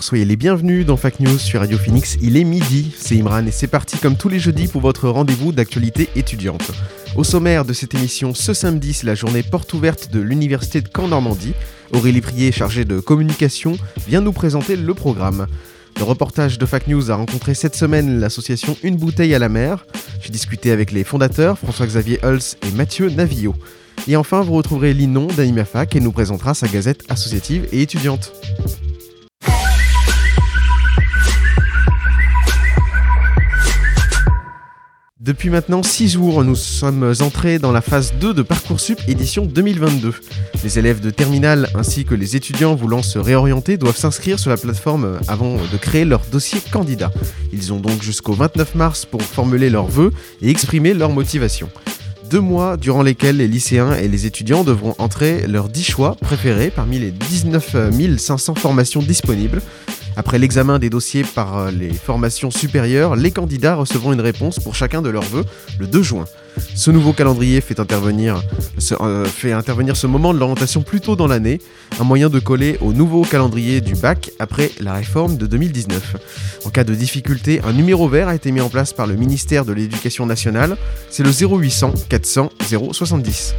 Soyez les bienvenus dans Fac News sur Radio Phoenix. Il est midi, c'est Imran et c'est parti comme tous les jeudis pour votre rendez-vous d'actualité étudiante. Au sommaire de cette émission, ce samedi, c'est la journée porte ouverte de l'Université de Caen-Normandie. Aurélie Prier, chargée de communication, vient nous présenter le programme. Le reportage de Fac News a rencontré cette semaine l'association Une bouteille à la mer. J'ai discuté avec les fondateurs, François-Xavier Hulse et Mathieu Navillot. Et enfin, vous retrouverez Linon d'Animafac et nous présentera sa gazette associative et étudiante. Depuis maintenant 6 jours, nous sommes entrés dans la phase 2 de Parcoursup édition 2022. Les élèves de terminale ainsi que les étudiants voulant se réorienter doivent s'inscrire sur la plateforme avant de créer leur dossier candidat. Ils ont donc jusqu'au 29 mars pour formuler leurs vœux et exprimer leur motivation. Deux mois durant lesquels les lycéens et les étudiants devront entrer leurs 10 choix préférés parmi les 19 500 formations disponibles. Après l'examen des dossiers par euh, les formations supérieures, les candidats recevront une réponse pour chacun de leurs vœux le 2 juin. Ce nouveau calendrier fait intervenir ce, euh, fait intervenir ce moment de l'orientation plus tôt dans l'année, un moyen de coller au nouveau calendrier du bac après la réforme de 2019. En cas de difficulté, un numéro vert a été mis en place par le ministère de l'Éducation nationale, c'est le 0800 400 070.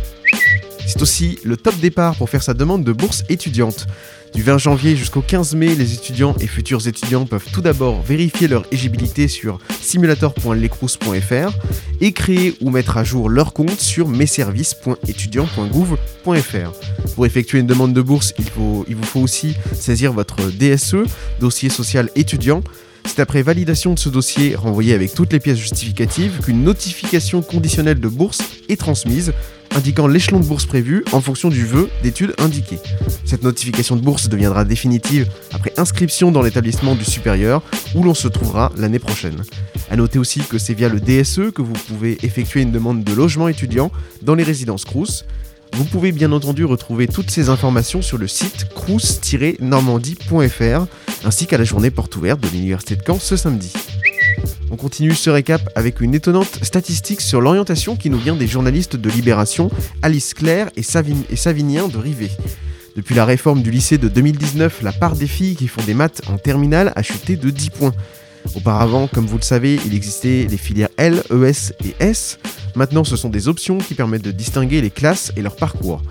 C'est aussi le top départ pour faire sa demande de bourse étudiante. Du 20 janvier jusqu'au 15 mai, les étudiants et futurs étudiants peuvent tout d'abord vérifier leur éligibilité sur simulator.lecrous.fr et créer ou mettre à jour leur compte sur messervices.étudiant.gouv.fr. Pour effectuer une demande de bourse, il vous faut aussi saisir votre DSE, dossier social étudiant. C'est après validation de ce dossier renvoyé avec toutes les pièces justificatives qu'une notification conditionnelle de bourse est transmise indiquant l'échelon de bourse prévu en fonction du vœu d'études indiqué. Cette notification de bourse deviendra définitive après inscription dans l'établissement du supérieur où l'on se trouvera l'année prochaine. A noter aussi que c'est via le DSE que vous pouvez effectuer une demande de logement étudiant dans les résidences Crous. Vous pouvez bien entendu retrouver toutes ces informations sur le site crous-normandie.fr ainsi qu'à la journée porte ouverte de l'Université de Caen ce samedi. On continue ce récap avec une étonnante statistique sur l'orientation qui nous vient des journalistes de Libération, Alice Claire et, Savin- et Savinien de Rivet. Depuis la réforme du lycée de 2019, la part des filles qui font des maths en terminale a chuté de 10 points. Auparavant, comme vous le savez, il existait les filières L, ES et S. Maintenant, ce sont des options qui permettent de distinguer les classes et leur parcours.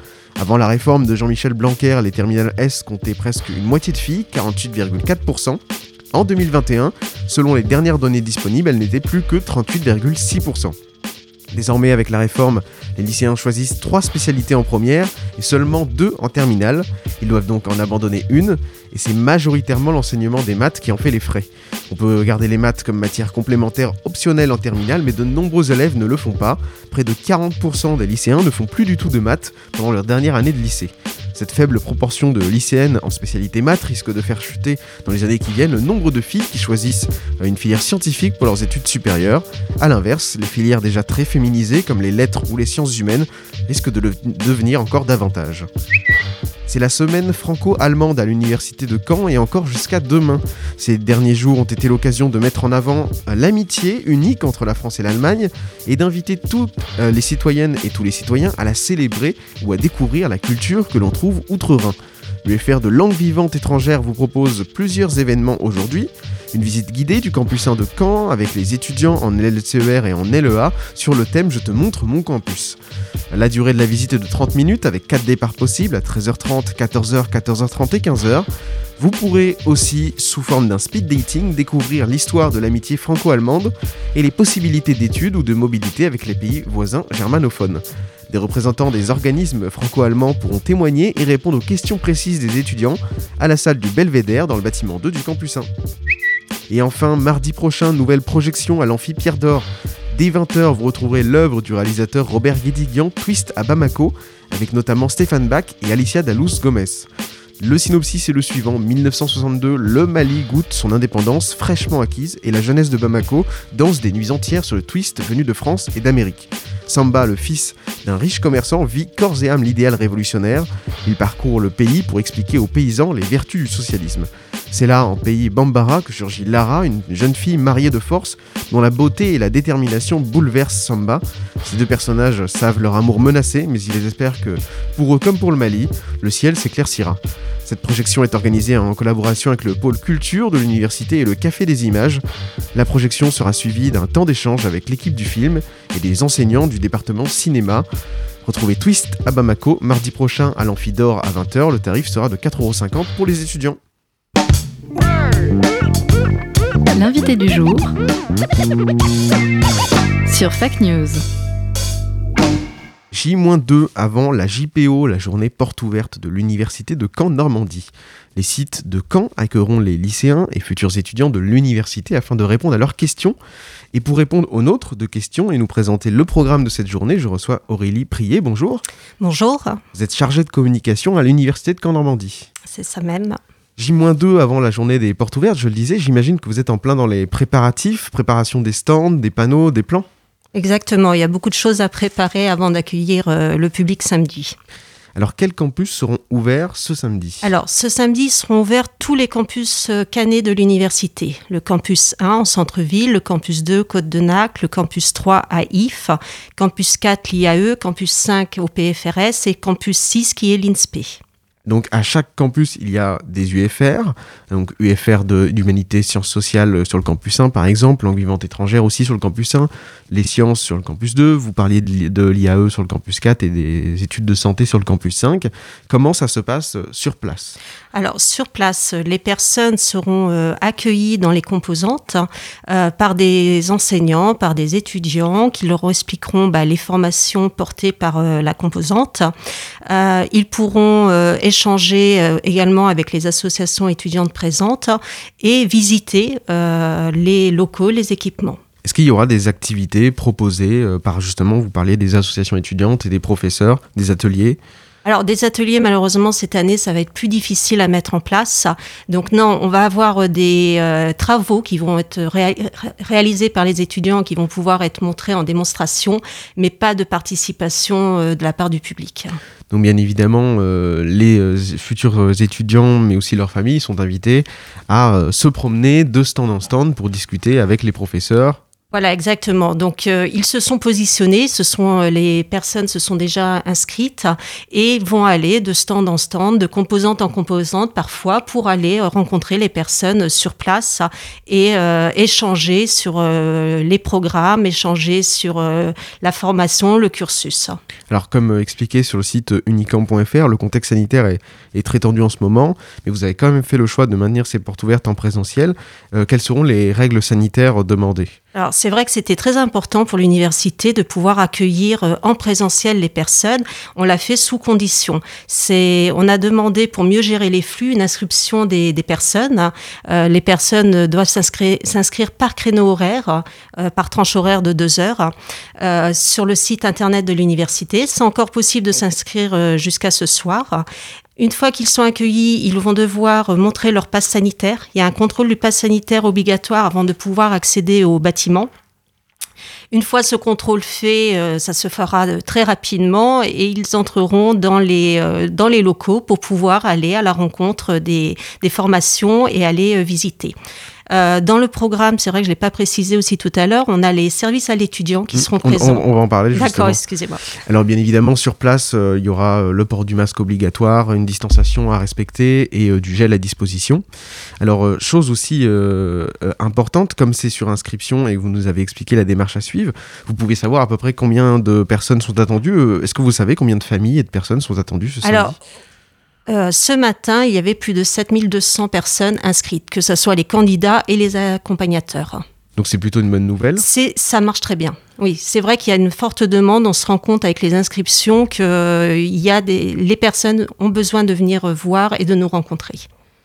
Avant la réforme de Jean-Michel Blanquer, les terminales S comptaient presque une moitié de filles, 48,4%. En 2021, selon les dernières données disponibles, elles n'étaient plus que 38,6%. Désormais, avec la réforme, les lycéens choisissent trois spécialités en première et seulement deux en terminale. Ils doivent donc en abandonner une, et c'est majoritairement l'enseignement des maths qui en fait les frais. On peut garder les maths comme matière complémentaire optionnelle en terminale, mais de nombreux élèves ne le font pas. Près de 40% des lycéens ne font plus du tout de maths pendant leur dernière année de lycée. Cette faible proportion de lycéennes en spécialité maths risque de faire chuter dans les années qui viennent le nombre de filles qui choisissent une filière scientifique pour leurs études supérieures. A l'inverse, les filières déjà très féminisées comme les lettres ou les sciences humaines risquent de le devenir encore davantage. C'est la semaine franco-allemande à l'université de Caen et encore jusqu'à demain. Ces derniers jours ont été l'occasion de mettre en avant l'amitié unique entre la France et l'Allemagne et d'inviter toutes euh, les citoyennes et tous les citoyens à la célébrer ou à découvrir la culture que l'on trouve outre-Rhin. L'UFR de langue vivante étrangère vous propose plusieurs événements aujourd'hui. Une visite guidée du campus 1 de Caen avec les étudiants en LCER et en LEA sur le thème Je te montre mon campus. La durée de la visite est de 30 minutes avec 4 départs possibles à 13h30, 14h, 14h30 et 15h. Vous pourrez aussi, sous forme d'un speed dating, découvrir l'histoire de l'amitié franco-allemande et les possibilités d'études ou de mobilité avec les pays voisins germanophones. Des représentants des organismes franco-allemands pourront témoigner et répondre aux questions précises des étudiants à la salle du Belvédère dans le bâtiment 2 du campus 1. Et enfin, mardi prochain, nouvelle projection à l'amphi Pierre d'Or. Dès 20h, vous retrouverez l'œuvre du réalisateur Robert Guédiguian, Twist à Bamako, avec notamment Stéphane Bach et Alicia Dalous Gomez. Le synopsis est le suivant 1962, le Mali goûte son indépendance fraîchement acquise et la jeunesse de Bamako danse des nuits entières sur le twist venu de France et d'Amérique. Samba, le fils d'un riche commerçant, vit corps et âme l'idéal révolutionnaire. Il parcourt le pays pour expliquer aux paysans les vertus du socialisme. C'est là, en pays Bambara, que surgit Lara, une jeune fille mariée de force, dont la beauté et la détermination bouleversent Samba. Ces deux personnages savent leur amour menacé, mais ils espèrent que, pour eux comme pour le Mali, le ciel s'éclaircira. Cette projection est organisée en collaboration avec le pôle culture de l'université et le Café des Images. La projection sera suivie d'un temps d'échange avec l'équipe du film et des enseignants du département cinéma. Retrouvez Twist à Bamako mardi prochain à l'Amphidor à 20h. Le tarif sera de 4,50€ pour les étudiants. L'invité du jour sur Fake News. J-2 avant la JPO, la journée porte ouverte de l'université de Caen-Normandie. Les sites de Caen accueilleront les lycéens et futurs étudiants de l'université afin de répondre à leurs questions. Et pour répondre aux nôtres de questions et nous présenter le programme de cette journée, je reçois Aurélie Prier. Bonjour. Bonjour, Vous êtes chargée de communication à l'université de Caen-Normandie. c'est ça même. J-2 avant la journée des portes ouvertes, je le disais, j'imagine que vous êtes en plein dans les préparatifs, préparation des stands, des panneaux, des plans. Exactement, il y a beaucoup de choses à préparer avant d'accueillir euh, le public samedi. Alors quels campus seront ouverts ce samedi? Alors, ce samedi seront ouverts tous les campus euh, cannés de l'université. Le campus 1 en centre-ville, le campus 2 Côte de Nac, le campus 3 à IF, campus 4 l'IAE, campus 5 au PFRS et campus 6 qui est l'INSPE. Donc à chaque campus, il y a des UFR, donc UFR d'humanité, sciences sociales euh, sur le campus 1 par exemple, langue vivante étrangère aussi sur le campus 1, les sciences sur le campus 2, vous parliez de l'I- de l'IAE sur le campus 4 et des études de santé sur le campus 5. Comment ça se passe euh, sur place? Alors, sur place, les personnes seront euh, accueillies dans les composantes euh, par des enseignants, par des étudiants qui leur expliqueront bah, les formations portées par euh, la composante. Ils pourront échanger également avec les associations étudiantes présentes et visiter les locaux, les équipements. Est-ce qu'il y aura des activités proposées par justement, vous parliez des associations étudiantes et des professeurs, des ateliers Alors des ateliers, malheureusement cette année, ça va être plus difficile à mettre en place. Donc non, on va avoir euh, des euh, travaux qui vont être réa- ré- réalisés par les étudiants, qui vont pouvoir être montrés en démonstration, mais pas de participation euh, de la part du public. Donc bien évidemment, les futurs étudiants, mais aussi leurs familles, sont invités à se promener de stand en stand pour discuter avec les professeurs. Voilà, exactement. Donc, euh, ils se sont positionnés, ce sont euh, les personnes se sont déjà inscrites et vont aller de stand en stand, de composante en composante parfois, pour aller euh, rencontrer les personnes sur place et échanger sur les programmes, échanger sur la formation, le cursus. Alors comme expliqué sur le site unicamp.fr, le contexte sanitaire est, est très tendu en ce moment, mais vous avez quand même fait le choix de maintenir ces portes ouvertes en présentiel. Quelles seront les règles sanitaires demandées? Alors, c'est vrai que c'était très important pour l'université de pouvoir accueillir euh, en présentiel les personnes. On l'a fait sous condition. C'est, on a demandé pour mieux gérer les flux une inscription des, personnes. Euh, les personnes doivent s'inscrire, par créneau horaire, euh, par tranche horaire de deux heures, sur le site internet de l'université. C'est encore possible de s'inscrire jusqu'à ce soir. Une fois qu'ils sont accueillis, ils vont devoir euh, montrer leur passe sanitaire. Il y a un contrôle du passe sanitaire obligatoire avant de pouvoir accéder au bâtiment. Une fois ce contrôle fait, euh, ça se fera euh, très rapidement et ils entreront dans les, dans les locaux pour pouvoir aller à la rencontre des, des formations et aller visiter. Euh, dans le programme, c'est vrai que je ne l'ai pas précisé aussi tout à l'heure, on a les services à l'étudiant qui seront on, on- présents. on va en parler justement. D'accord, excusez-moi. Alors bien évidemment, sur place, euh, il y aura euh, le port du masque obligatoire, une distanciation à respecter et euh, du gel à disposition. Alors, chose aussi importante, comme c'est sur inscription et que vous nous avez expliqué la démarche à suivre, vous pouvez savoir à peu près combien de personnes sont attendues. Est-ce que vous savez combien de familles et de personnes sont attendues ce samedi? Alors, euh, ce matin, il y avait plus de 7200 personnes inscrites, que ce soit les candidats et les accompagnateurs. Donc c'est plutôt une bonne nouvelle. C'est, ça marche très bien. Oui, c'est vrai qu'il y a une forte demande. On se rend compte avec les inscriptions que euh, il y a des, les personnes ont besoin de venir euh, voir et de nous rencontrer.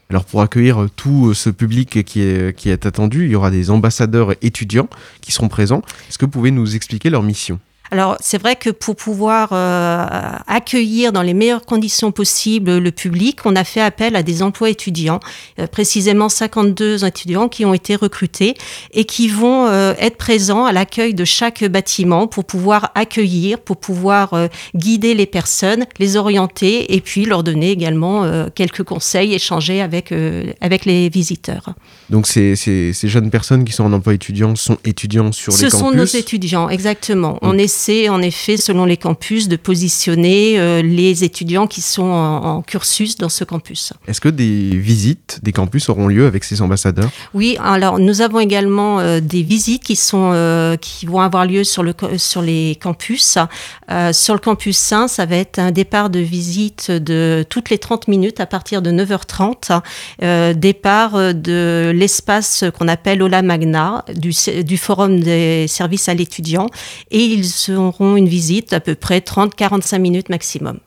Alors pour accueillir tout ce public qui est, qui est attendu, il y aura des ambassadeurs étudiants qui seront présents. Est-ce que vous pouvez nous expliquer leur mission? Alors c'est vrai que pour pouvoir euh, accueillir dans les meilleures conditions possibles le public, on a fait appel à des emplois étudiants, euh, précisément 52 étudiants qui ont été recrutés et qui vont euh, être présents à l'accueil de chaque bâtiment pour pouvoir accueillir, pour pouvoir euh, guider les personnes, les orienter et puis leur donner également quelques conseils, échanger avec, avec les visiteurs. Donc ces, ces- ces jeunes personnes qui sont en emploi étudiant sont étudiants sur Ce les sont campus? nos étudiants, exactement. On essaie en effet, selon les campus, de positionner euh, les étudiants qui sont en, en cursus dans ce campus. Est-ce que des visites des campus auront lieu avec ces ambassadeurs? Oui, alors nous avons également euh, des visites qui sont euh, qui vont avoir lieu sur le sur les campus. Sur le campus 1, ça va être un départ de visite de toutes les 30 minutes à partir de 9h30. Euh, départ de l'espace qu'on appelle Ola Magna du, du forum des services à l'étudiant et ils auront une visite d'à peu près 30-45 minutes maximum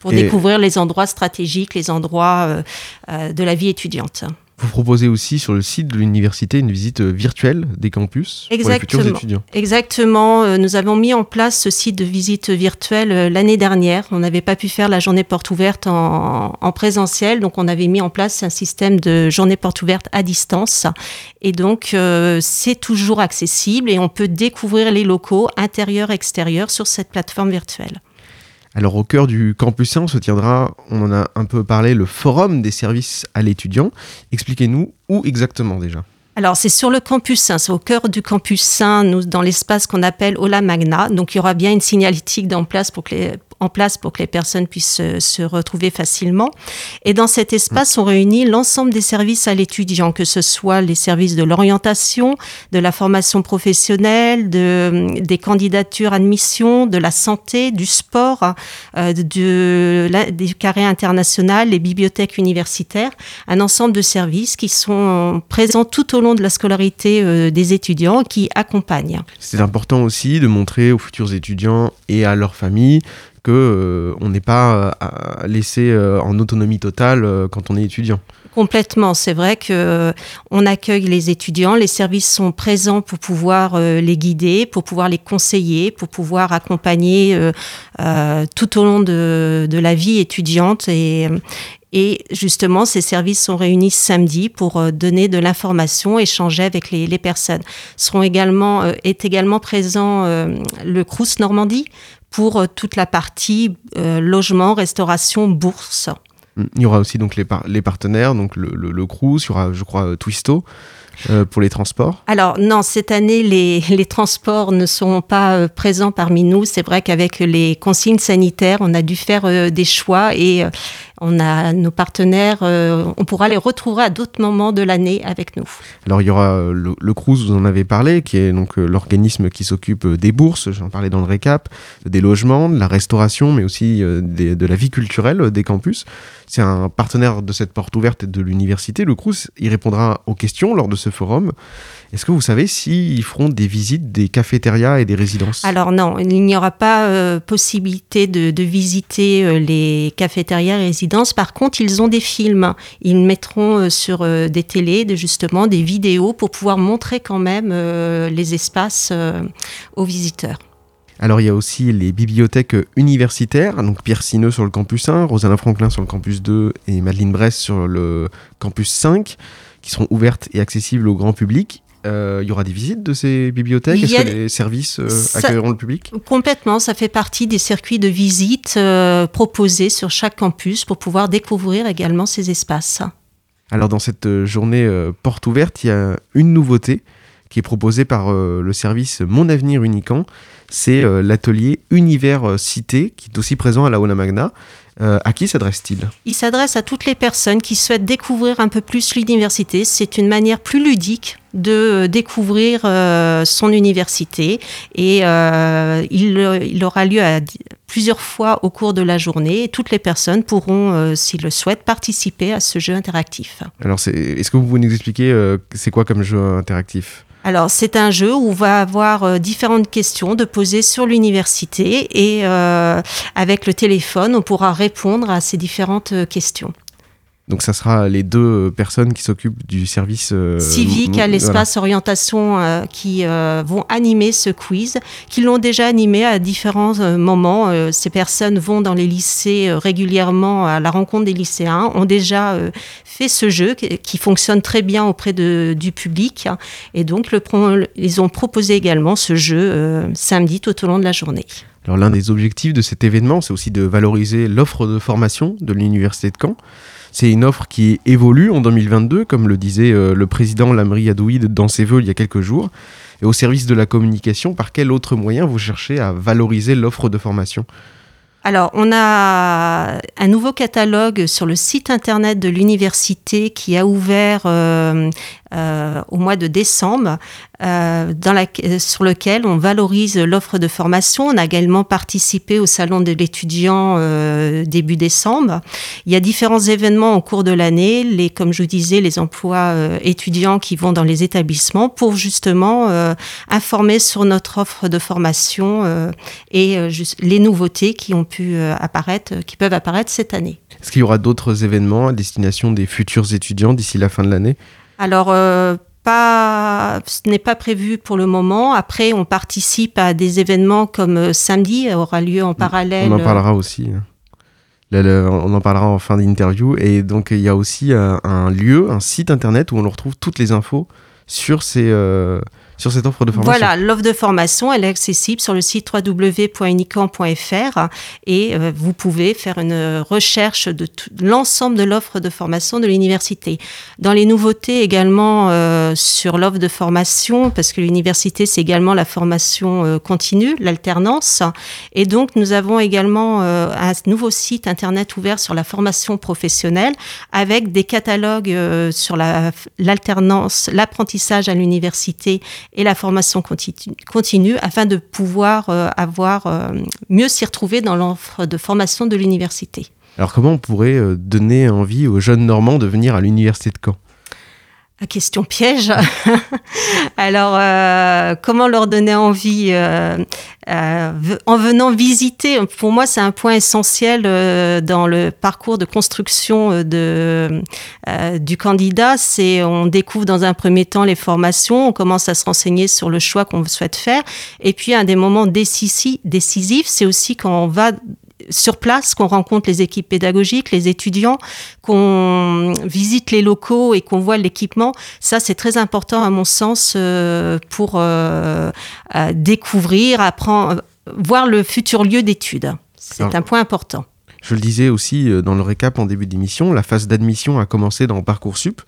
pour Et- découvrir les endroits stratégiques, les endroits euh, euh, de la vie étudiante. Vous proposez aussi sur le site de l'université une visite euh, virtuelle des campus pour les futurs Exactement. étudiants. Exactement. Euh, Nous avons mis en place ce site de visite virtuelle euh, l'année dernière. On n'avait pas pu faire la journée porte ouverte en, en présentiel, donc on avait mis en place un système de journée porte ouverte à distance. Et donc euh, c'est toujours accessible et on peut découvrir les locaux intérieurs, extérieurs sur cette plateforme virtuelle. Alors au cœur du campus 1 se tiendra, on en a un peu parlé, le forum des services à l'étudiant. Expliquez-nous où exactement déjà. Alors, c'est sur le campus 1, c'est au cœur du campus 1, nous, dans l'espace qu'on appelle Ola Magna. Donc, il y aura bien une signalétique en place pour que les, en place pour que les personnes puissent se, retrouver facilement. Et dans cet espace, on réunit l'ensemble des services à l'étudiant, que ce soit les services de l'orientation, de la formation professionnelle, de, des candidatures admission, de la santé, du sport, euh, de, la, du carré international, les bibliothèques universitaires, un ensemble de services qui sont présents tout au long de la scolarité euh, des étudiants qui accompagnent. C'est important aussi de montrer aux futurs étudiants et à leurs familles que euh, on n'est pas euh, laissé euh, en autonomie totale quand on est étudiant. Complètement, c'est vrai que on accueille les étudiants, les services sont présents pour pouvoir les guider, pour pouvoir les conseiller, pour pouvoir accompagner tout au long de, la vie étudiante et justement, ces services sont réunis samedi pour donner de l'information, échanger avec les, personnes. Seront également, est également présent le Crous Normandie pour euh, toute la partie euh, logement, restauration, bourse. Il y aura aussi donc les, par- les partenaires, donc le, le, le Crous, il y aura, je crois, euh, Twisto euh, pour les transports. Alors non, cette année, les, les transports ne seront pas euh, présents parmi nous. C'est vrai qu'avec les consignes sanitaires, on a dû faire euh, des choix et on a nos partenaires, euh, on pourra les retrouver à d'autres moments de l'année avec nous. Alors il y aura euh, le, le Crous, vous en avez parlé, qui est donc euh, l'organisme qui s'occupe des bourses, j'en parlais dans le récap, des logements, de la restauration, mais aussi des- de la vie culturelle des campus. C'est un partenaire de cette porte ouverte de l'université. Le Crous, il répondra aux questions lors de ce forum. Est-ce que vous savez s'ils feront des visites des cafétérias et des résidences? Alors non, il n'y aura pas euh, possibilité de, de visiter euh, les cafétérias et résidences. Par contre, ils ont des films. Ils mettront euh, sur euh, des télés, de, justement, des vidéos pour pouvoir montrer quand même euh, les espaces aux visiteurs. Alors il y a aussi les bibliothèques universitaires, donc Pierre Sineux sur le campus 1, Rosana Franklin sur le campus 2 et Madeleine Bress sur le campus 5, qui seront ouvertes et accessibles au grand public. Euh, il y aura des visites de ces bibliothèques? Est-ce que les services euh, Ça- accueilleront le public? Complètement, ça fait partie des circuits de visite euh, proposés sur chaque campus pour pouvoir découvrir également ces espaces. Alors dans cette euh, journée euh, porte ouverte, il y a une nouveauté qui est proposée par euh, le service Mon Avenir Unicamp. C'est euh, l'atelier Univers euh, Cité, qui est aussi présent à la Ona Magna. Euh, à qui s'adresse-t-il Il s'adresse à toutes les personnes qui souhaitent découvrir un peu plus l'université. C'est une manière plus ludique de euh, découvrir euh, son université et euh, il, il aura lieu à plusieurs fois au cours de la journée et toutes les personnes pourront, euh, s'ils le souhaitent, participer à ce jeu interactif. Alors est-ce que vous pouvez nous expliquer c'est quoi comme jeu interactif Alors, c'est un jeu où on va avoir euh, différentes questions de poser sur l'université et euh, avec le téléphone, on pourra répondre à ces différentes euh, questions. Donc ça sera les deux personnes qui s'occupent du service euh, civique à l'espace orientation euh, qui euh, vont animer ce quiz, qui l'ont déjà animé à différents euh, moments. Euh, ces personnes vont dans les lycées euh, régulièrement à la rencontre des lycéens, ont déjà euh, fait ce jeu qui, qui fonctionne très bien auprès de, du public. Et donc, le, ils ont proposé également ce jeu euh, samedi tout au long de la journée. Alors l'un des objectifs de cet événement, c'est aussi de valoriser l'offre de formation de l'Université de Caen. C'est une offre qui évolue en 2022, comme le disait euh, le président Lamri Adouid dans ses vœux il y a quelques jours. Et au service de la communication, par quel autre moyen vous cherchez à valoriser l'offre de formation? Alors, on a un nouveau catalogue sur le site internet de l'université qui a ouvert euh, au mois de décembre, euh, sur lequel on valorise l'offre de formation. On a également participé au salon de l'étudiant euh, début décembre. Il y a différents événements au cours de l'année, comme je vous disais, les emplois euh, étudiants qui vont dans les établissements pour justement euh, informer sur notre offre de formation euh, et euh, les nouveautés qui ont pu euh, apparaître, qui peuvent apparaître cette année. Est-ce qu'il y aura d'autres événements à destination des futurs étudiants d'ici la fin de l'année? Alors, euh, pas, ce n'est pas prévu pour le moment. Après, on participe à des événements comme euh, samedi aura lieu en parallèle. On en parlera aussi. hein. Le- on en parlera en fin d'interview. Et donc, il y a aussi euh, un lieu, un site internet où on retrouve toutes les infos sur, ces, euh, sur cette offre de formation. Voilà, l'offre de formation, elle est accessible sur le site www.unicamp.fr et euh, vous pouvez faire une recherche de l'ensemble de l'offre de formation de l'université. Dans les nouveautés également euh, sur l'offre de formation, parce que l'université, c'est également la formation euh, continue, l'alternance. Et donc, nous avons également euh, un nouveau site internet ouvert sur la formation professionnelle avec des catalogues sur la- l'alternance, l'apprentissage à l'université et la formation continue, afin de pouvoir euh, avoir euh, mieux s'y retrouver dans l'offre de formation de l'université. Alors, comment on pourrait euh, donner envie aux jeunes Normands de venir à l'université de Caen? Question piège. Alors, euh, comment leur donner envie euh, euh, en venant visiter? Pour moi, c'est un point essentiel euh, dans le parcours de construction euh, de, euh, du candidat. C'est on découvre dans un premier temps les formations, on commence à se renseigner sur le choix qu'on souhaite faire, et puis un des moments décisifs c'est aussi quand on va sur place, qu'on rencontre les équipes pédagogiques, les étudiants, qu'on visite les locaux et qu'on voit l'équipement, ça c'est très important à mon sens euh, pour euh, euh, découvrir, apprendre, voir le futur lieu d'études. C'est un point important. Je le disais aussi euh, dans le récap en début d'émission, la phase d'admission a commencé dans Parcoursup.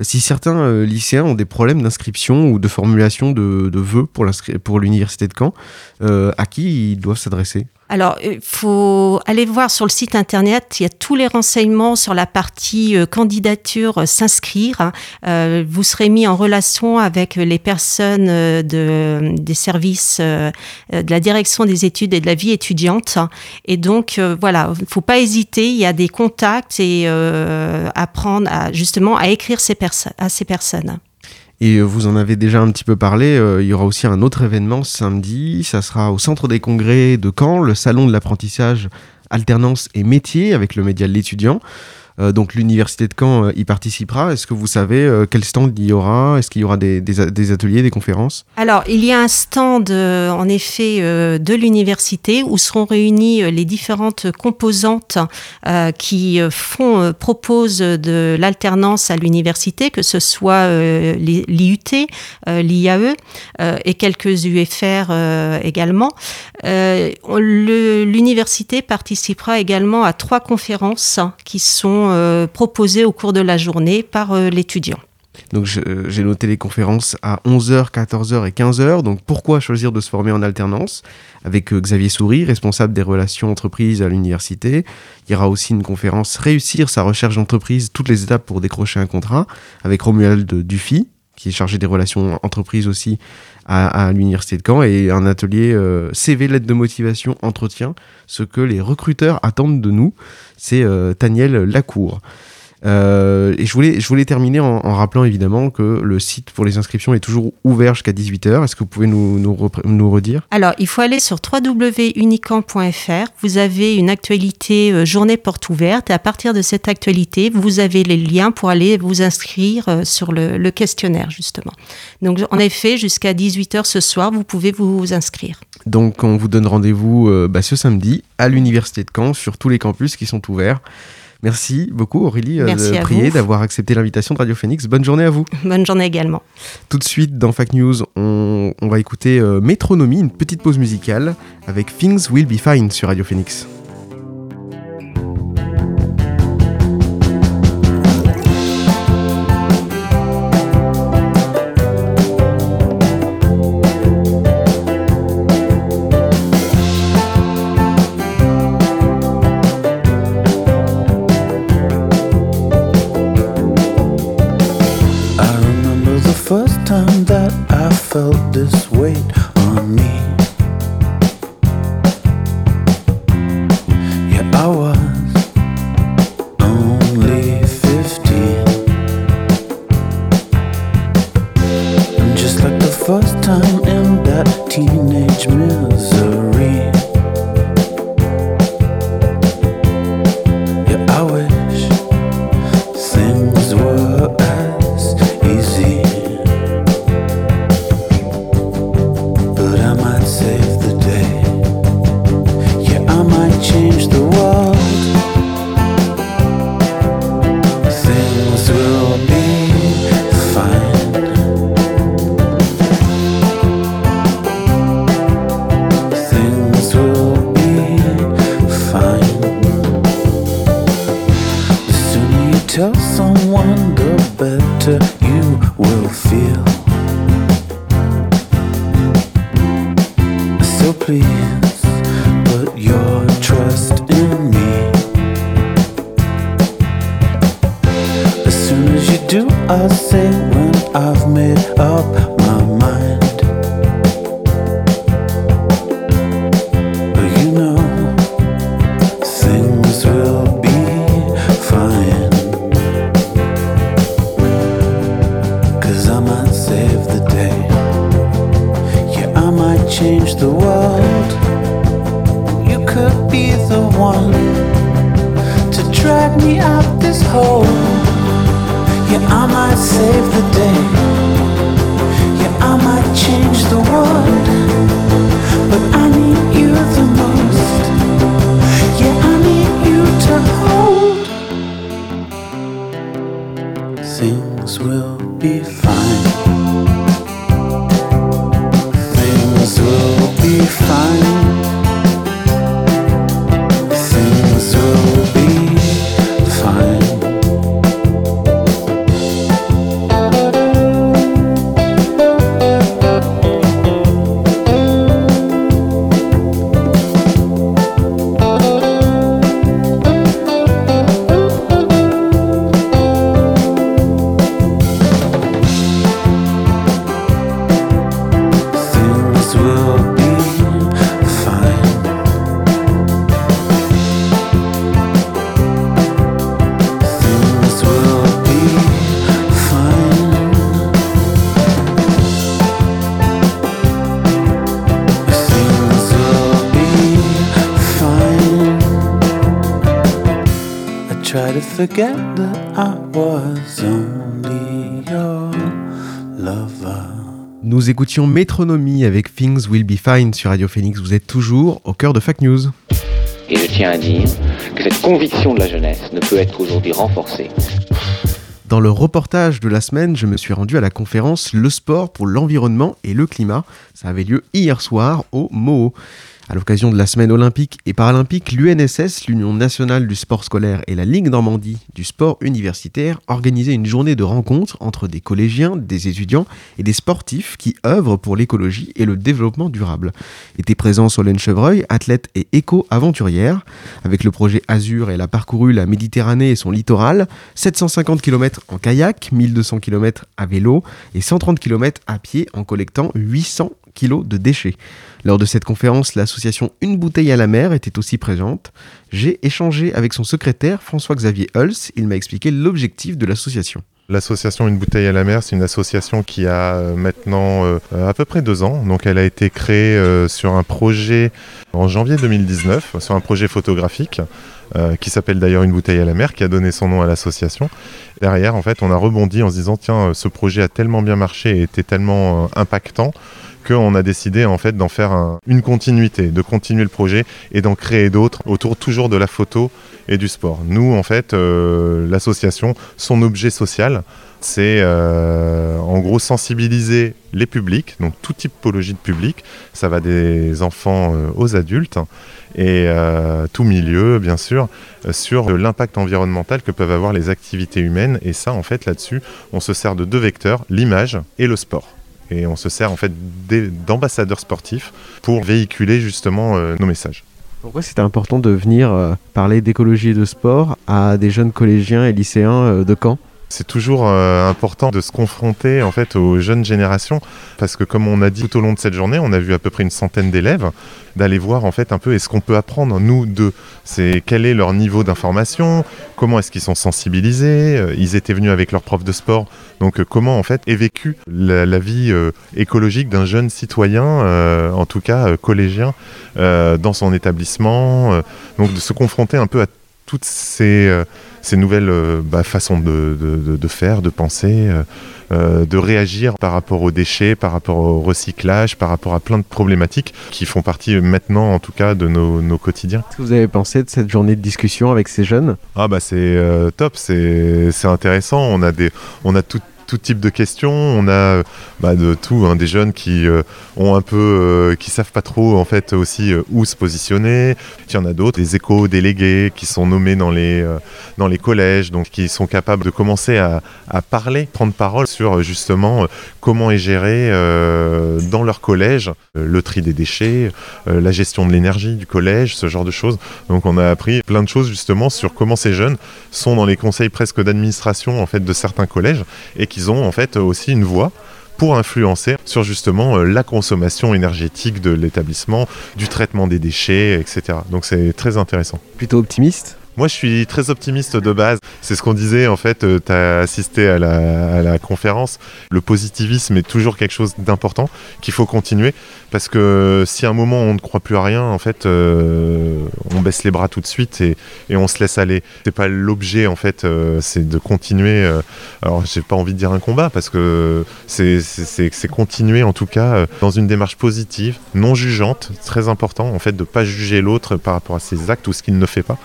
Si certains euh, lycéens ont des problèmes d'inscription ou de formulation de, de vœux pour, l'université de Caen, euh, à qui ils doivent s'adresser? Alors, il faut aller voir sur le site internet, il y a tous les renseignements sur la partie euh, candidature, euh, s'inscrire. Euh, vous serez mis en relation avec les personnes de, des services de la direction des études et de la vie étudiante. Et donc, voilà, il ne faut pas hésiter, il y a des contacts et apprendre à, justement à écrire ces à ces personnes. Et euh, vous en avez déjà un petit peu parlé, euh, il y aura aussi un autre événement samedi, ça sera au centre des congrès de Caen, le salon de l'apprentissage alternance et métier avec le média de l'étudiant. Euh, donc l'université de Caen euh, y participera. Est-ce que vous savez euh, quel stand il y aura? Est-ce qu'il y aura des, ateliers, des conférences? Alors, il y a un stand, en effet, de l'université où seront réunies les différentes composantes qui font, proposent de l'alternance à l'université, que ce soit l'IUT, l'IAE et quelques UFR également. L'université participera également à trois conférences qui sont euh, proposées au cours de la journée par euh, l'étudiant. Donc euh, j'ai noté les conférences à 11h, 14h et 15h. Donc pourquoi choisir de se former en alternance Avec Xavier Souris, responsable des relations entreprises à l'université? Il y aura aussi une conférence Réussir sa recherche d'entreprise, toutes les étapes pour décrocher un contrat, avec Romuald Dufy, qui est chargé des relations entreprises aussi à, l'université de Caen, et un atelier euh, CV, lettre de motivation, entretien, ce que les recruteurs attendent de nous. C'est euh, Taniel Lacour. Euh, et je voulais, je voulais terminer en, en rappelant évidemment que le site pour les inscriptions est toujours ouvert jusqu'à 18h. Est-ce que vous pouvez nous, nous, repré- nous redire? Alors, il faut aller sur www.unicamp.fr. Vous avez une actualité euh, journée porte ouverte et à partir de cette actualité, vous avez les liens pour aller vous inscrire euh, sur le, le questionnaire, justement. Donc, en effet, jusqu'à 18h ce soir, vous pouvez vous inscrire. Donc on vous donne rendez-vous bah, ce samedi à l'Université de Caen sur tous les campus qui sont ouverts. Merci beaucoup Aurélie euh, Merci de prier d'avoir accepté l'invitation de Radio Phoenix. Bonne journée à vous. Bonne journée également. Tout de suite dans Fact News, on, on va écouter euh, Métronomie, une petite pause musicale avec Things Will Be Fine sur Radio Phoenix. Will forget that I was only your lover. Nous écoutions Métronomie avec Things Will Be Fine sur Radio Phoenix. Vous êtes toujours au cœur de Fact News. Et je tiens à dire que cette conviction de la jeunesse ne peut être aujourd'hui renforcée. Dans le reportage de la semaine, je me suis rendu à la conférence Le sport pour l'environnement et le climat. Ça avait lieu hier soir au MOO. À l'occasion de la semaine olympique et paralympique, l'UNSS, l'Union nationale du sport scolaire et la Ligue Normandie du sport universitaire organisaient une journée de rencontre entre des collégiens, des étudiants et des sportifs qui œuvrent pour l'écologie et le développement durable. Étaient présents Solène Chevreuil, athlète et éco-aventurière. Avec le projet Azur, elle a parcouru la Méditerranée et son littoral, 750 km en kayak, 1200 km à vélo et 130 km à pied en collectant 800 kg de déchets. Lors de cette conférence, l'association Une bouteille à la mer était aussi présente. J'ai échangé avec son secrétaire François-Xavier Hulse. Il m'a expliqué l'objectif de l'association. L'association Une bouteille à la mer, c'est une association qui a euh, maintenant euh, à peu près deux ans. Donc elle a été créée euh, sur un projet en janvier 2019, sur un projet photographique qui s'appelle d'ailleurs Une bouteille à la mer, qui a donné son nom à l'association. Derrière, en fait, on a rebondi en se disant tiens, ce projet a tellement bien marché et était tellement impactant qu'on a décidé en fait d'en faire un- une continuité, de continuer le projet et d'en créer d'autres autour toujours de la photo et du sport. Nous, en fait, euh, l'association, son objet social, c'est euh, en gros sensibiliser les publics, donc toute typologie de public, ça va des enfants euh, aux adultes et tout milieu, bien sûr, sur l'impact environnemental que peuvent avoir les activités humaines. Et ça, en fait, là-dessus, on se sert de deux vecteurs, l'image et le sport. Et on se sert en fait d'ambassadeurs sportifs pour véhiculer justement euh, nos messages. Pourquoi c'était important de venir euh, parler d'écologie et de sport à des jeunes collégiens et lycéens euh, de Caen? C'est toujours euh, important de se confronter en fait aux jeunes générations parce que comme on a dit tout au long de cette journée, on a vu à peu près une centaine d'élèves d'aller voir en fait un peu est-ce qu'on peut apprendre nous d'eux? C'est quel est leur niveau d'information, comment est-ce qu'ils sont sensibilisés? Euh, Ils étaient venus avec leur prof de sport, donc euh, comment en fait est vécue la, vie écologique d'un jeune citoyen, en tout cas collégien, dans son établissement? donc de se confronter un peu à toutes ces, ces nouvelles euh, bah, façons de, de- de- de faire, de penser, euh, euh, de réagir par rapport aux déchets, par rapport au recyclage, par rapport à plein de problématiques qui font partie maintenant en tout cas de nos, nos quotidiens. Qu'est-ce que vous avez pensé de cette journée de discussion avec ces jeunes? Ah bah c'est euh, top, c'est intéressant. On a des, on a tout, tout type de questions. On a euh, bah, de tout, hein, des jeunes qui euh, ont un peu, euh, qui savent pas trop en fait aussi euh, où se positionner. Il y en a d'autres, des éco-délégués qui sont nommés dans les, dans les collèges, donc qui sont capables de commencer à, à parler, prendre parole sur justement comment est géré dans leur collège le tri des déchets, la gestion de l'énergie du collège, ce genre de choses. Donc on a appris plein de choses justement sur comment ces jeunes sont dans les conseils presque d'administration en fait de certains collèges et qu'ils ont en fait aussi une voix pour influencer sur justement euh, la consommation énergétique de l'établissement, du traitement des déchets, etc. Donc c'est très intéressant. Plutôt optimiste? Moi, je suis très optimiste de base. C'est ce qu'on disait, en fait, tu as assisté à la, conférence. Le positivisme est toujours quelque chose d'important, qu'il faut continuer. Parce que si à un moment on ne croit plus à rien, en fait, euh, on baisse les bras tout de suite et, on se laisse aller. C'est pas l'objet, en fait, euh, c'est de continuer. euh, alors, j'ai pas envie de dire un combat, parce que c'est- continuer, en tout cas, euh, dans une démarche positive, non jugeante, très important, en fait, de pas juger l'autre par rapport à ses actes ou ce qu'il ne fait pas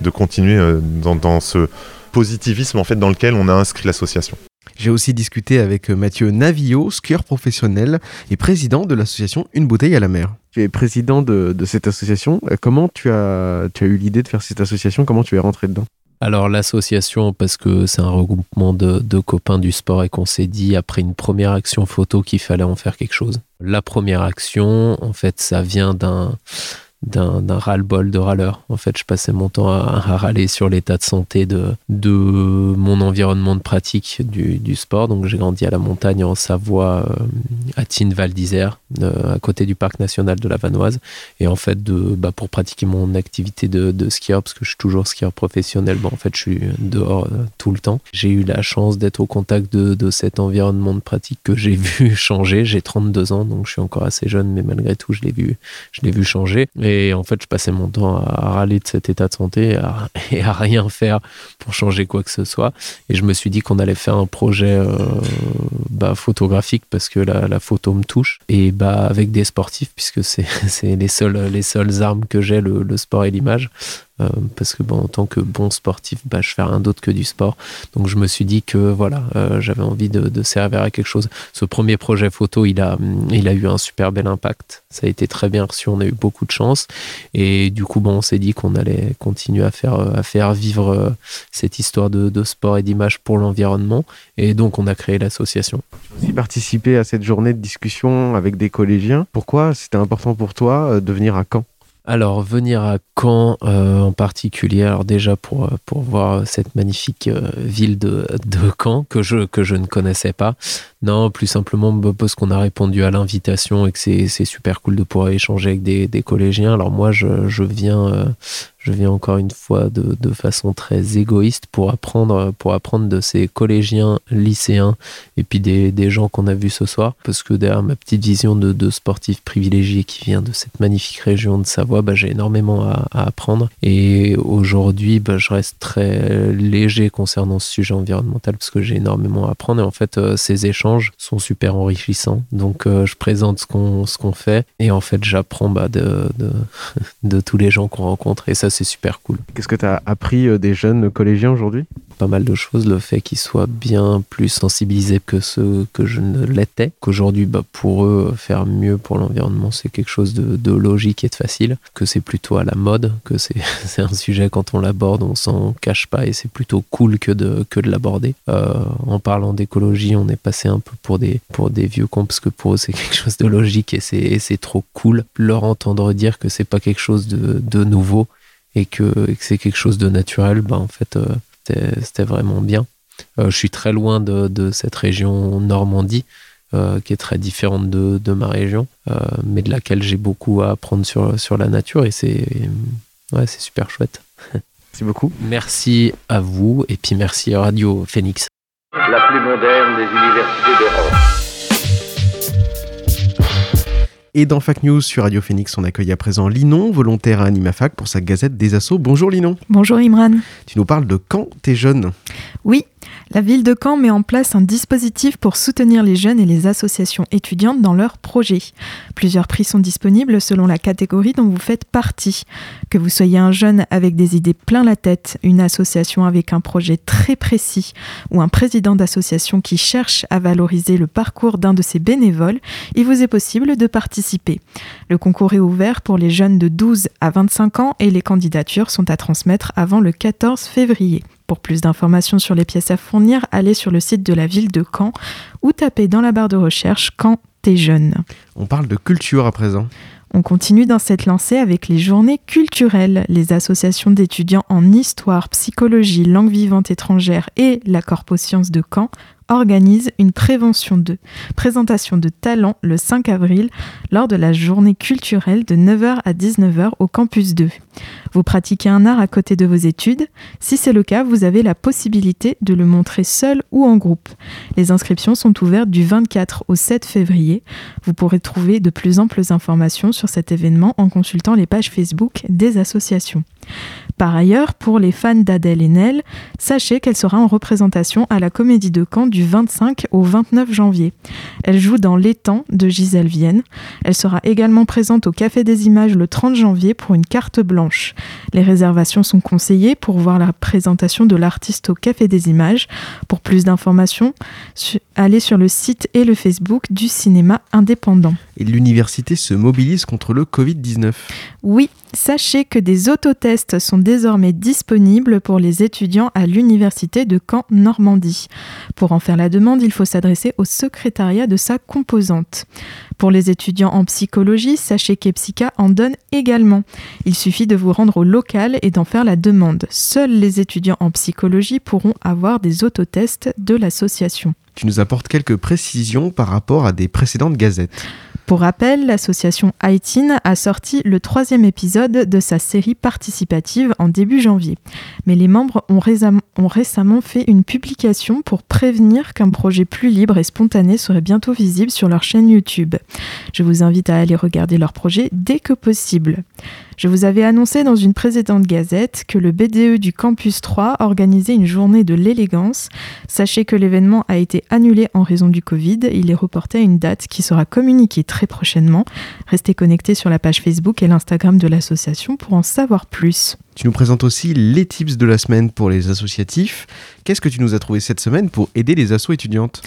de continuer euh, dans, dans ce positivisme en fait dans lequel on a inscrit l'association. J'ai aussi discuté avec euh, Mathieu Navillot, skieur professionnel et président de l'association Une bouteille à la mer. Tu es président de, de cette association. Euh, Comment tu as, tu as eu l'idée de faire cette association? Comment tu es rentré dedans? Alors l'association, parce que c'est un regroupement de, de copains du sport et qu'on s'est dit après une première action photo qu'il fallait en faire quelque chose. La première action, en fait, ça vient d'un d'un ras-le-bol de râleur. En fait, je passais mon temps à, râler sur l'état de santé de, de mon environnement de pratique du, du sport. Donc j'ai grandi à la montagne en Savoie, euh, à Tignes Val d'Isère, euh, à côté du parc national de la Vanoise. Et en fait, de, bah, pour pratiquer mon activité de, de skieur, parce que je suis toujours skieur professionnel, bah, en fait, je suis dehors euh, tout le temps. J'ai eu la chance d'être au contact de, de cet environnement de pratique que j'ai vu changer. J'ai 32 ans, donc je suis encore assez jeune, mais malgré tout, je l'ai vu, je l'ai vu changer. En fait, je passais mon temps à râler de cet état de santé et à, et rien faire pour changer quoi que ce soit. Et je me suis dit qu'on allait faire un projet euh, bah, photographique parce que la, photo me touche et bah avec des sportifs puisque c'est les seules les seules armes que j'ai le sport et l'image Euh, parce que en tant que bon sportif bah, je fais rien d'autre que du sport. Donc je me suis dit que voilà euh, j'avais envie de, servir à quelque chose. Ce premier projet photo il a eu un super bel impact. Ça a été très bien reçu. On a eu beaucoup de chance. Et du coup on s'est dit qu'on allait continuer à faire vivre euh, cette histoire de, de sport et d'image pour l'environnement. Et donc on a créé l'association. Aussi participé à cette journée de discussion avec des collégiens. Pourquoi c'était important pour toi de venir à Caen? Alors, venir à Caen euh, en particulier, alors déjà pour, euh, pour voir cette magnifique euh, ville de, de Caen que je, que je ne connaissais pas. Non, plus simplement bah, parce qu'on a répondu à l'invitation et que c'est c'est super cool de pouvoir échanger avec des, des collégiens. Alors moi, je, je viens, je viens encore une fois de, façon très égoïste pour apprendre, pour apprendre de ces collégiens, lycéens et puis des, gens qu'on a vus ce soir. Parce que derrière ma petite vision de, sportif privilégié qui vient de cette magnifique région de Savoie, bah, j'ai énormément à, apprendre. Et aujourd'hui, bah, je reste très léger concernant ce sujet environnemental parce que j'ai énormément à apprendre. Et en fait, euh, ces échanges sont super enrichissants. Donc, euh, je présente ce qu'on fait et en fait, j'apprends bah, de, tous les gens qu'on rencontre c'est super cool. Qu'est-ce que tu as appris euh, des jeunes collégiens aujourd'hui? Pas mal de choses. Le fait qu'ils soient bien plus sensibilisés que ceux que je ne l'étais. Qu'aujourd'hui, bah, pour eux, faire mieux pour l'environnement, c'est quelque chose de, de logique et de facile. Que c'est plutôt à la mode. Que c'est un sujet, quand on l'aborde, on s'en cache pas et c'est plutôt cool que de, que de l'aborder. Euh, en parlant d'écologie, on est passé un peu pour des, pour des vieux cons parce que pour eux, c'est quelque chose de logique et c'est et c'est trop cool. Leur entendre dire que c'est pas quelque chose de, de nouveau et que, et que c'est quelque chose de naturel, bah, en fait, euh, c'était c'était vraiment bien. Euh, je suis très loin de, de cette région Normandie, euh, qui est très différente de, de ma région, euh, mais de laquelle j'ai beaucoup à apprendre sur, sur la nature et c'est ouais, c'est super chouette. Merci beaucoup. Merci à vous et puis merci à Radio Phoenix. La plus moderne des universités d'Europe. Et dans Fac News sur Radio Phoenix, on accueille à présent Linon, volontaire à Animafac pour sa gazette des Assauts. Bonjour Linon. Bonjour Imran. Tu nous parles de quand t'es jeune? Oui, la ville de Caen met en place un dispositif pour soutenir les jeunes et les associations étudiantes dans leurs projets. Plusieurs prix sont disponibles selon la catégorie dont vous faites partie. Que vous soyez un jeune avec des idées plein la tête, une association avec un projet très précis ou un président d'association qui cherche à valoriser le parcours d'un de ses bénévoles, il vous est possible de participer. Le concours est ouvert pour les jeunes de 12 à 25 ans et les candidatures sont à transmettre avant le 14 février. Pour plus d'informations sur les pièces à fournir, allez sur le site de la ville de Caen ou tapez dans la barre de recherche Caen t'es jeune. On parle de culture à présent. On continue dans cette lancée avec les journées culturelles. Les associations d'étudiants en histoire, psychologie, langue vivante étrangère et la Corpo-Sciences de Caen organisent une prévention de, présentation de talents le 5 avril lors de la journée culturelle de 9h à 19h au campus 2. Vous pratiquez un art à côté de vos études Si c'est le cas, vous avez la possibilité de le montrer seul ou en groupe. Les inscriptions sont ouvertes du 24 au 7 février. Vous pourrez trouver de plus amples informations sur cet événement en consultant les pages Facebook des associations. Par ailleurs, pour les fans d'Adèle Haenel, sachez qu'elle sera en représentation à la Comédie de Caen du 25 au 29 janvier. Elle joue dans L'étang de Gisèle Vienne. Elle sera également présente au Café des Images le 30 janvier pour une carte blanche. Les réservations sont conseillées pour voir la présentation de l'artiste au Café des Images. Pour plus d'informations, allez sur le site et le Facebook du cinéma indépendant. Et l'université se mobilise contre le Covid-19. Oui, sachez que des autotests sont désormais disponibles pour les étudiants à l'université de Caen-Normandie. Pour en faire la demande, il faut s'adresser au secrétariat de sa composante. Pour les étudiants en psychologie, sachez qu'Epsica en donne également. Il suffit de vous rendre au local et d'en faire la demande. Seuls les étudiants en psychologie pourront avoir des autotests de l'association. Tu nous apportes quelques précisions par rapport à des précédentes gazettes. Pour rappel, l'association ITIN a sorti le troisième épisode de sa série participative en début janvier. Mais les membres ont, ont récemment fait une publication pour prévenir qu'un projet plus libre et spontané serait bientôt visible sur leur chaîne YouTube. Je vous invite à aller regarder leur projet dès que possible. Je vous avais annoncé dans une précédente gazette que le BDE du Campus 3 organisait une journée de l'élégance. Sachez que l'événement a été annulé en raison du Covid. Il est reporté à une date qui sera communiquée très prochainement. Restez connectés sur la page Facebook et l'Instagram de l'association pour en savoir plus. Tu nous présentes aussi les tips de la semaine pour les associatifs. Qu'est-ce que tu nous as trouvé cette semaine pour aider les assos étudiantes?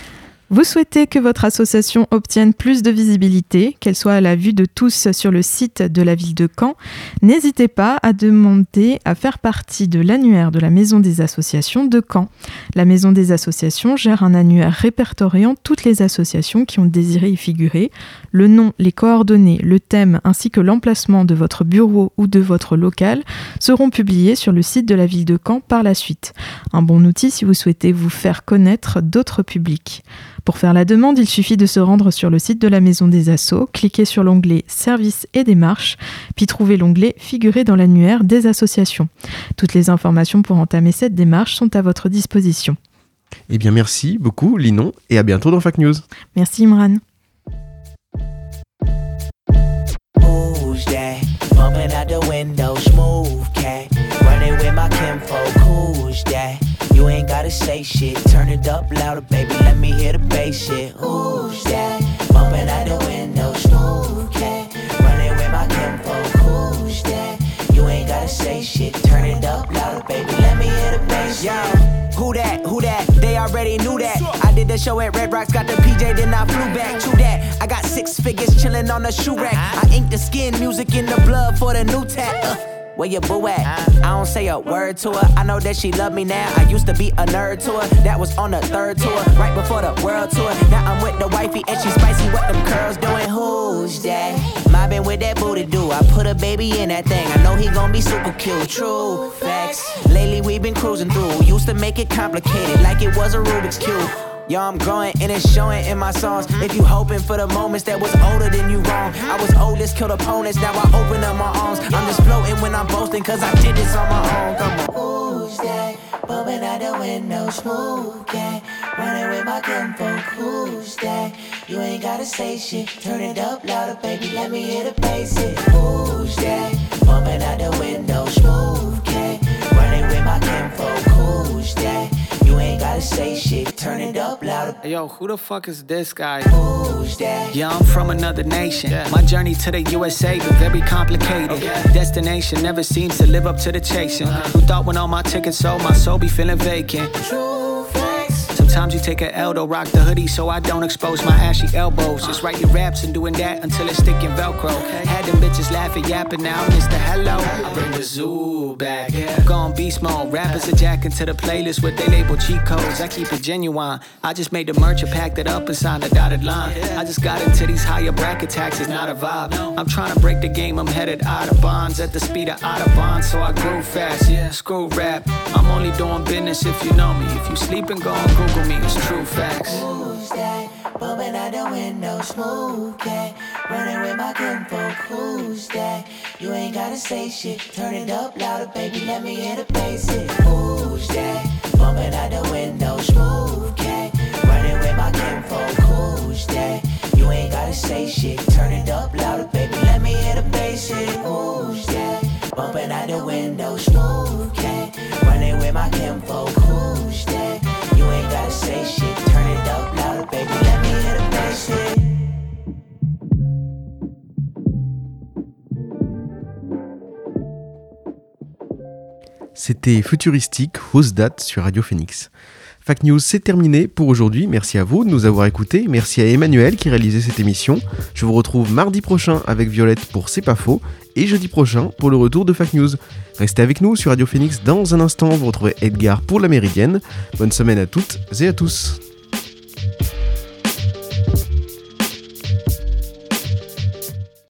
Vous souhaitez que votre association obtienne plus de visibilité, qu'elle soit à la vue de tous sur le site de la ville de Caen N'hésitez pas à demander à faire partie de l'annuaire de la Maison des associations de Caen. La Maison des associations gère un annuaire répertoriant toutes les associations qui ont désiré y figurer. Le nom, les coordonnées, le thème ainsi que l'emplacement de votre bureau ou de votre local seront publiés sur le site de la ville de Caen par la suite. Un bon outil si vous souhaitez vous faire connaître d'autres publics. Pour faire la demande, il suffit de se rendre sur le site de la Maison des Assos, cliquer sur l'onglet Services et démarches, puis trouver l'onglet Figurer dans l'annuaire des associations. Toutes les informations pour entamer cette démarche sont à votre disposition. Eh bien merci beaucoup Linon et à bientôt dans Fact News. Merci Imran. Who's that? Bumping out the window, smooth cat. Running with my kinfolk, who's that? Gotta say shit, turn it up louder, baby. Let me hear the bass shit. Who's that? Bumping out the window, smooth. Running with my kinfolk, who's that? You ain't gotta say shit, turn it up louder, baby. Let me hear the bass shit. Who that? Who that? They already knew that. I did the show at Red Rocks, got the PJ, then I flew back. True that. I got six figures chilling on the shoe rack. I inked the skin, music in the blood for the new tat. Uh, where your boo at? I don't say a word to her. I know that she love me now. I used to be a nerd to her. That was on the third tour, right before the world tour. Now I'm with the wifey and she spicy. What them curls doing? Who's that? Mobbing with that booty do. I put a baby in that thing. I know he gon' be super cute. True facts. Lately we been cruising through. Used to make it complicated, like it was a Rubik's cube. Yo, I'm growing and it's showing in my songs. If you hoping for the moments that was older than you wrong. I was oldest, killed opponents, now I open up my arms. I'm just floating when I'm boasting, cause I did this on my own. Come on. Who's that? Bumping out the window, smooth cat. Running with my kinfolk, who's that? You ain't gotta say shit, turn it up louder, baby. Let me hear the bass hit. Who's that? Bumping out the window, smooth cat. Running with my kinfolk, who's that? You ain't gotta say shit, turn it up louder. Yo, who the fuck is this guy? Who's that? Yeah, I'm from another nation. My journey to the USA been very complicated. Destination never seems to live up to the chasing. Uh-huh. Who thought when all my tickets sold, my soul be feeling vacant? True facts. Sometimes you take a L to rock the hoodie so I don't expose my ashy elbows. Just write your raps and doing that until it's sticking Velcro. Had them bitches laughing, yapping now, Mr. Hello. I bring the zoo back. Gone beast mode. Rappers are jacking to the playlist with they label cheat codes. I keep it genuine. I just made the merch and packed it up and signed a dotted line. I just got into these higher bracket taxes, not a vibe. I'm trying to break the game, I'm headed out of bonds at the speed of out of bonds, so I grew fast. Yeah, screw rap. I'm only doing business if you know me. If you sleeping, go on Google me. It's true facts. Who's that? Bumping out the window, smooth cat. Running with my kinfolk, who's that? You ain't gotta say shit, turn it up louder, baby. Let me hear the bass. Who's that? Bumping out the window, smooth cat. Running with my kinfolk, who's that? You ain't gotta say shit, turn it up louder, baby. Let me hear the bass. Who's that? Bumping out the window, smooth cat. Running with my kinfolk, who's that? C'était Futuristique, Who's That sur Radio Phoenix. Fact News, c'est terminé pour aujourd'hui. Merci à vous de nous avoir écoutés. Merci à Emmanuel qui réalisait cette émission. Je vous retrouve mardi prochain avec Violette pour C'est pas faux et jeudi prochain pour le retour de Fact News. Restez avec nous sur Radio Phoenix. Dans un instant, vous retrouvez Edgar pour la Méridienne. Bonne semaine à toutes et à tous.